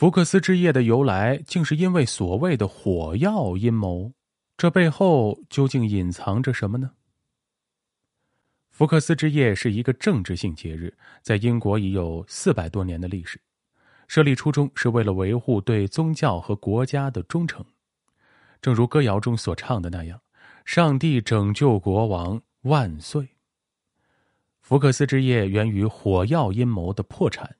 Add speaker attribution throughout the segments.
Speaker 1: 福克斯之夜的由来，竟是因为所谓的火药阴谋。这背后究竟隐藏着什么呢？福克斯之夜是一个政治性节日，在英国已有四百多年的历史。设立初衷是为了维护对宗教和国家的忠诚，正如歌谣中所唱的那样：“上帝拯救国王万岁。”福克斯之夜源于火药阴谋的破产。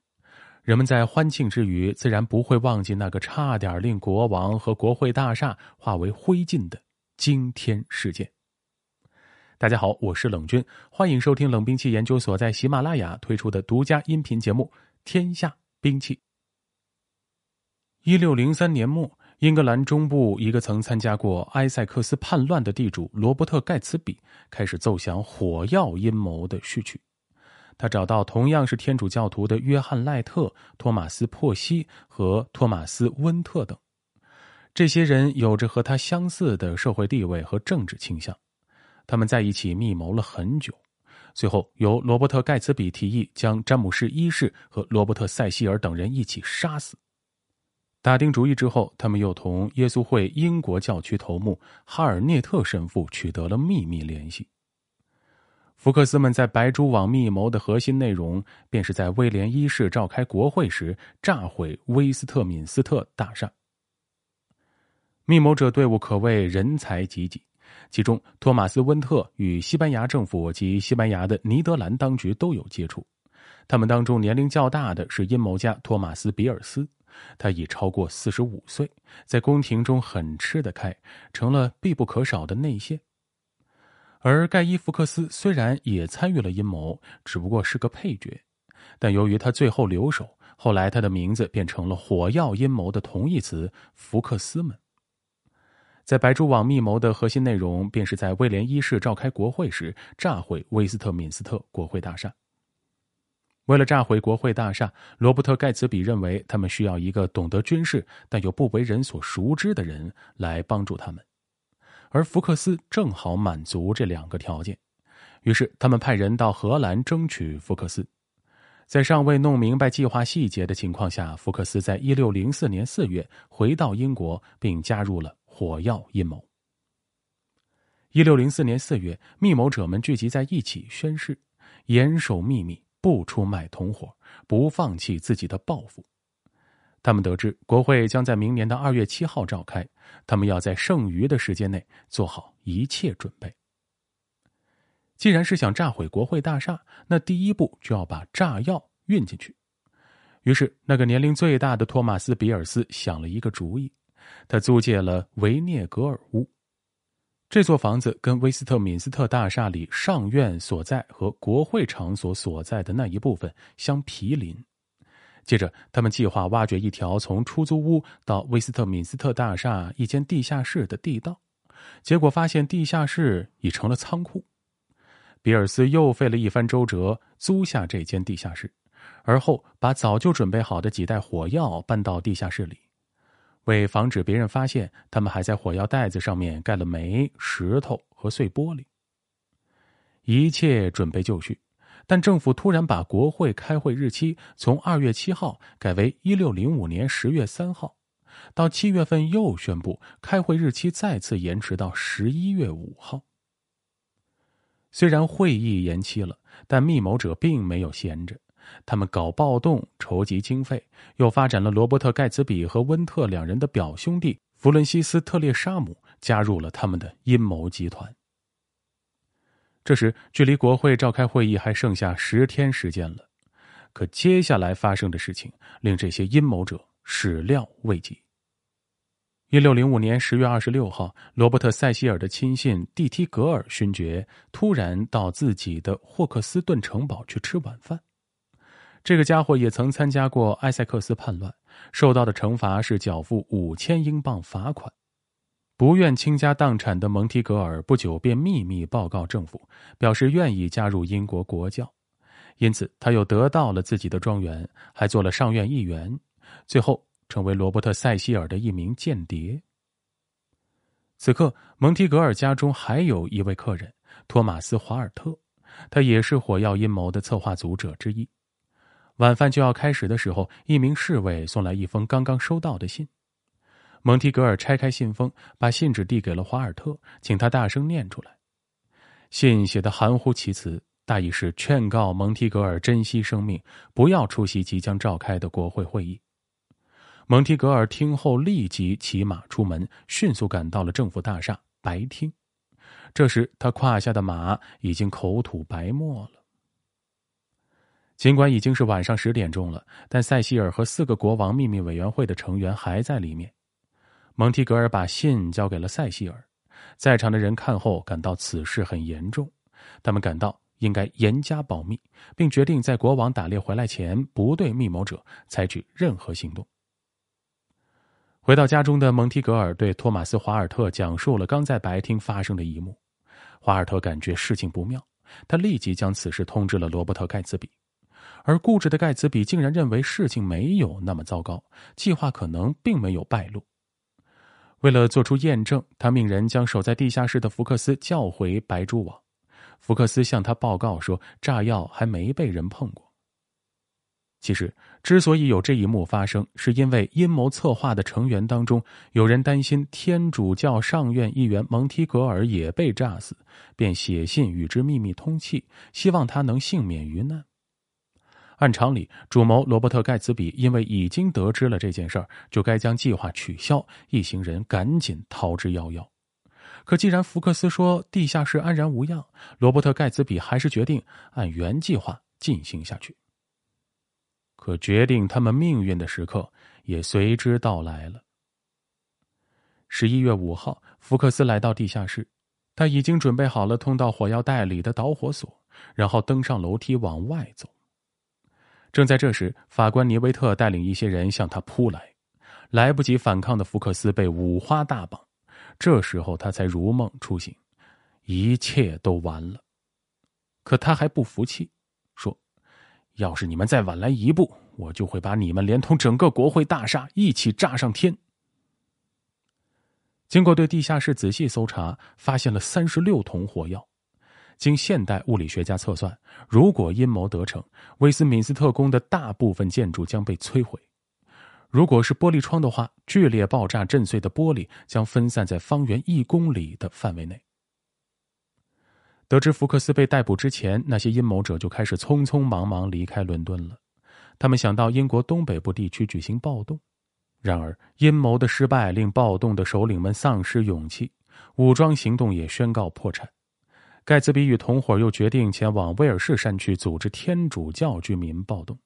Speaker 1: 人们在欢庆之余，自然不会忘记那个差点令国王和国会大厦化为灰烬的惊天事件。大家好，我是冷军，欢迎收听冷兵器研究所在喜马拉雅推出的独家音频节目《天下兵器》。一六零三年末，英格兰中部一个曾参加过埃塞克斯叛乱的地主罗伯特·盖茨比开始奏响火药阴谋的序曲。他找到同样是天主教徒的约翰·赖特、托马斯·珀西和托马斯·温特等，这些人有着和他相似的社会地位和政治倾向。他们在一起密谋了很久，最后由罗伯特·盖茨比提议将詹姆士一世和罗伯特·塞西尔等人一起杀死。打定主意之后，他们又同耶稣会英国教区头目哈尔涅特神父取得了秘密联系。福克斯们在白蛛网密谋的核心内容，便是在威廉一世召开国会时炸毁威斯特敏斯特大厦。密谋者队伍可谓人才济济，其中托马斯·温特与西班牙政府及西班牙的尼德兰当局都有接触。他们当中年龄较大的是阴谋家托马斯·比尔斯，他已超过四十五岁，在宫廷中很吃得开，成了必不可少的内线。而盖伊·福克斯虽然也参与了阴谋，只不过是个配角，但由于他最后留守，后来他的名字变成了火药阴谋的同义词“福克斯们”。在白蛛网密谋的核心内容，便是在威廉一世召开国会时炸毁威斯特敏斯特国会大厦。为了炸毁国会大厦，罗伯特·盖茨比认为他们需要一个懂得军事但又不为人所熟知的人来帮助他们。而福克斯正好满足这两个条件，于是他们派人到荷兰争取福克斯。在尚未弄明白计划细节的情况下，福克斯在一六零四年四月回到英国，并加入了火药阴谋。一六零四年四月，密谋者们聚集在一起，宣誓严守秘密，不出卖同伙，不放弃自己的抱负。他们得知国会将在明年的二月七号召开，他们要在剩余的时间内做好一切准备。既然是想炸毁国会大厦，那第一步就要把炸药运进去。于是，那个年龄最大的托马斯·比尔斯想了一个主意，他租借了维涅格尔屋。这座房子跟威斯特敏斯特大厦里上院所在和国会场所所在的那一部分相毗邻。接着，他们计划挖掘一条从出租屋到威斯特敏斯特大厦一间地下室的地道，结果发现地下室已成了仓库。比尔斯又费了一番周折租下这间地下室，而后把早就准备好的几袋火药搬到地下室里，为防止别人发现，他们还在火药袋子上面盖了煤、石头和碎玻璃。一切准备就绪。但政府突然把国会开会日期从二月七号改为一六零五年十月三号，到七月份又宣布开会日期再次延迟到十一月五号。虽然会议延期了，但密谋者并没有闲着，他们搞暴动筹集经费，又发展了罗伯特·盖茨比和温特两人的表兄弟弗伦西斯·特列沙姆加入了他们的阴谋集团。这时，距离国会召开会议还剩下十天时间了。可接下来发生的事情令这些阴谋者始料未及。一六零五年十月二十六号，罗伯特·塞西尔的亲信蒂提格尔勋爵突然到自己的霍克斯顿城堡去吃晚饭。这个家伙也曾参加过埃塞克斯叛乱，受到的惩罚是缴付五千英镑罚款。不愿倾家荡产的蒙提格尔不久便秘密报告政府，表示愿意加入英国国教，因此他又得到了自己的庄园，还做了上院议员，最后成为罗伯特·塞西尔的一名间谍。此刻，蒙提格尔家中还有一位客人托马斯·华尔特，他也是火药阴谋的策划组者之一。晚饭就要开始的时候，一名侍卫送来一封刚刚收到的信。蒙提格尔拆开信封，把信纸递给了华尔特，请他大声念出来。信写的含糊其辞，大意是劝告蒙提格尔珍惜生命，不要出席即将召开的国会会议。蒙提格尔听后立即骑马出门，迅速赶到了政府大厦白厅。这时，他胯下的马已经口吐白沫了。尽管已经是晚上十点钟了，但塞西尔和四个国王秘密委员会的成员还在里面。蒙提格尔把信交给了塞西尔，在场的人看后感到此事很严重，他们感到应该严加保密，并决定在国王打猎回来前不对密谋者采取任何行动。回到家中的蒙提格尔对托马斯·华尔特讲述了刚在白厅发生的一幕，华尔特感觉事情不妙，他立即将此事通知了罗伯特·盖茨比，而固执的盖茨比竟然认为事情没有那么糟糕，计划可能并没有败露。为了做出验证，他命人将守在地下室的福克斯叫回白蛛网。福克斯向他报告说，炸药还没被人碰过。其实，之所以有这一幕发生，是因为阴谋策划的成员当中有人担心天主教上院议员蒙提格尔也被炸死，便写信与之秘密通气，希望他能幸免于难。按常理，主谋罗伯特·盖茨比因为已经得知了这件事儿，就该将计划取消，一行人赶紧逃之夭夭。可既然福克斯说地下室安然无恙，罗伯特·盖茨比还是决定按原计划进行下去。可决定他们命运的时刻也随之到来了。十一月五号，福克斯来到地下室，他已经准备好了通到火药袋里的导火索，然后登上楼梯往外走。正在这时，法官尼维特带领一些人向他扑来，来不及反抗的福克斯被五花大绑。这时候他才如梦初醒，一切都完了。可他还不服气，说：“要是你们再晚来一步，我就会把你们连同整个国会大厦一起炸上天。”经过对地下室仔细搜查，发现了三十六桶火药。经现代物理学家测算，如果阴谋得逞，威斯敏斯特宫的大部分建筑将被摧毁。如果是玻璃窗的话，剧烈爆炸震碎的玻璃将分散在方圆一公里的范围内。得知福克斯被逮捕之前，那些阴谋者就开始匆匆忙忙离开伦敦了。他们想到英国东北部地区举行暴动，然而阴谋的失败令暴动的首领们丧失勇气，武装行动也宣告破产。盖茨比与同伙又决定前往威尔士山区组织天主教居民暴动。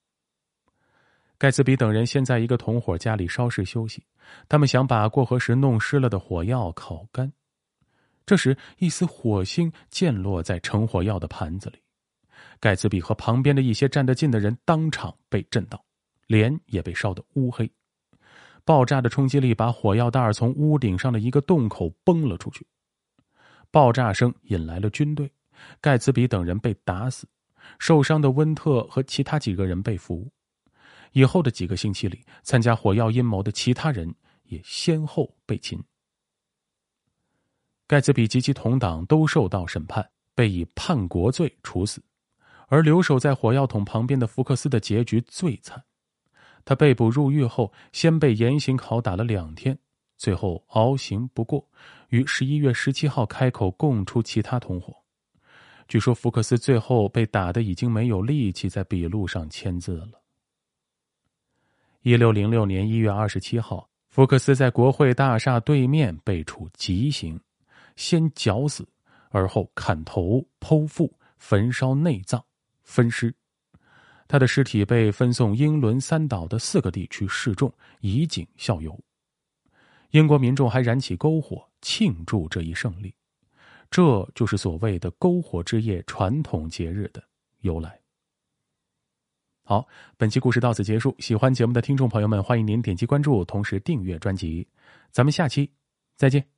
Speaker 1: 盖茨比等人先在一个同伙家里稍事休息，他们想把过河时弄湿了的火药烤干。这时，一丝火星溅落在盛火药的盘子里，盖茨比和旁边的一些站得近的人当场被震到，脸也被烧得乌黑。爆炸的冲击力把火药袋从屋顶上的一个洞口崩了出去。爆炸声引来了军队，盖茨比等人被打死，受伤的温特和其他几个人被俘。以后的几个星期里，参加火药阴谋的其他人也先后被擒。盖茨比及其同党都受到审判，被以叛国罪处死，而留守在火药桶旁边的福克斯的结局最惨。他被捕入狱后，先被严刑拷打了两天。最后熬刑不过，于十一月十七号开口供出其他同伙。据说福克斯最后被打的已经没有力气在笔录上签字了。一六零六年一月二十七号，福克斯在国会大厦对面被处极刑，先绞死，而后砍头、剖腹、焚烧内脏、分尸。他的尸体被分送英伦三岛的四个地区示众，以儆效尤。英国民众还燃起篝火庆祝这一胜利，这就是所谓的“篝火之夜”传统节日的由来。好，本期故事到此结束。喜欢节目的听众朋友们，欢迎您点击关注，同时订阅专辑。咱们下期再见。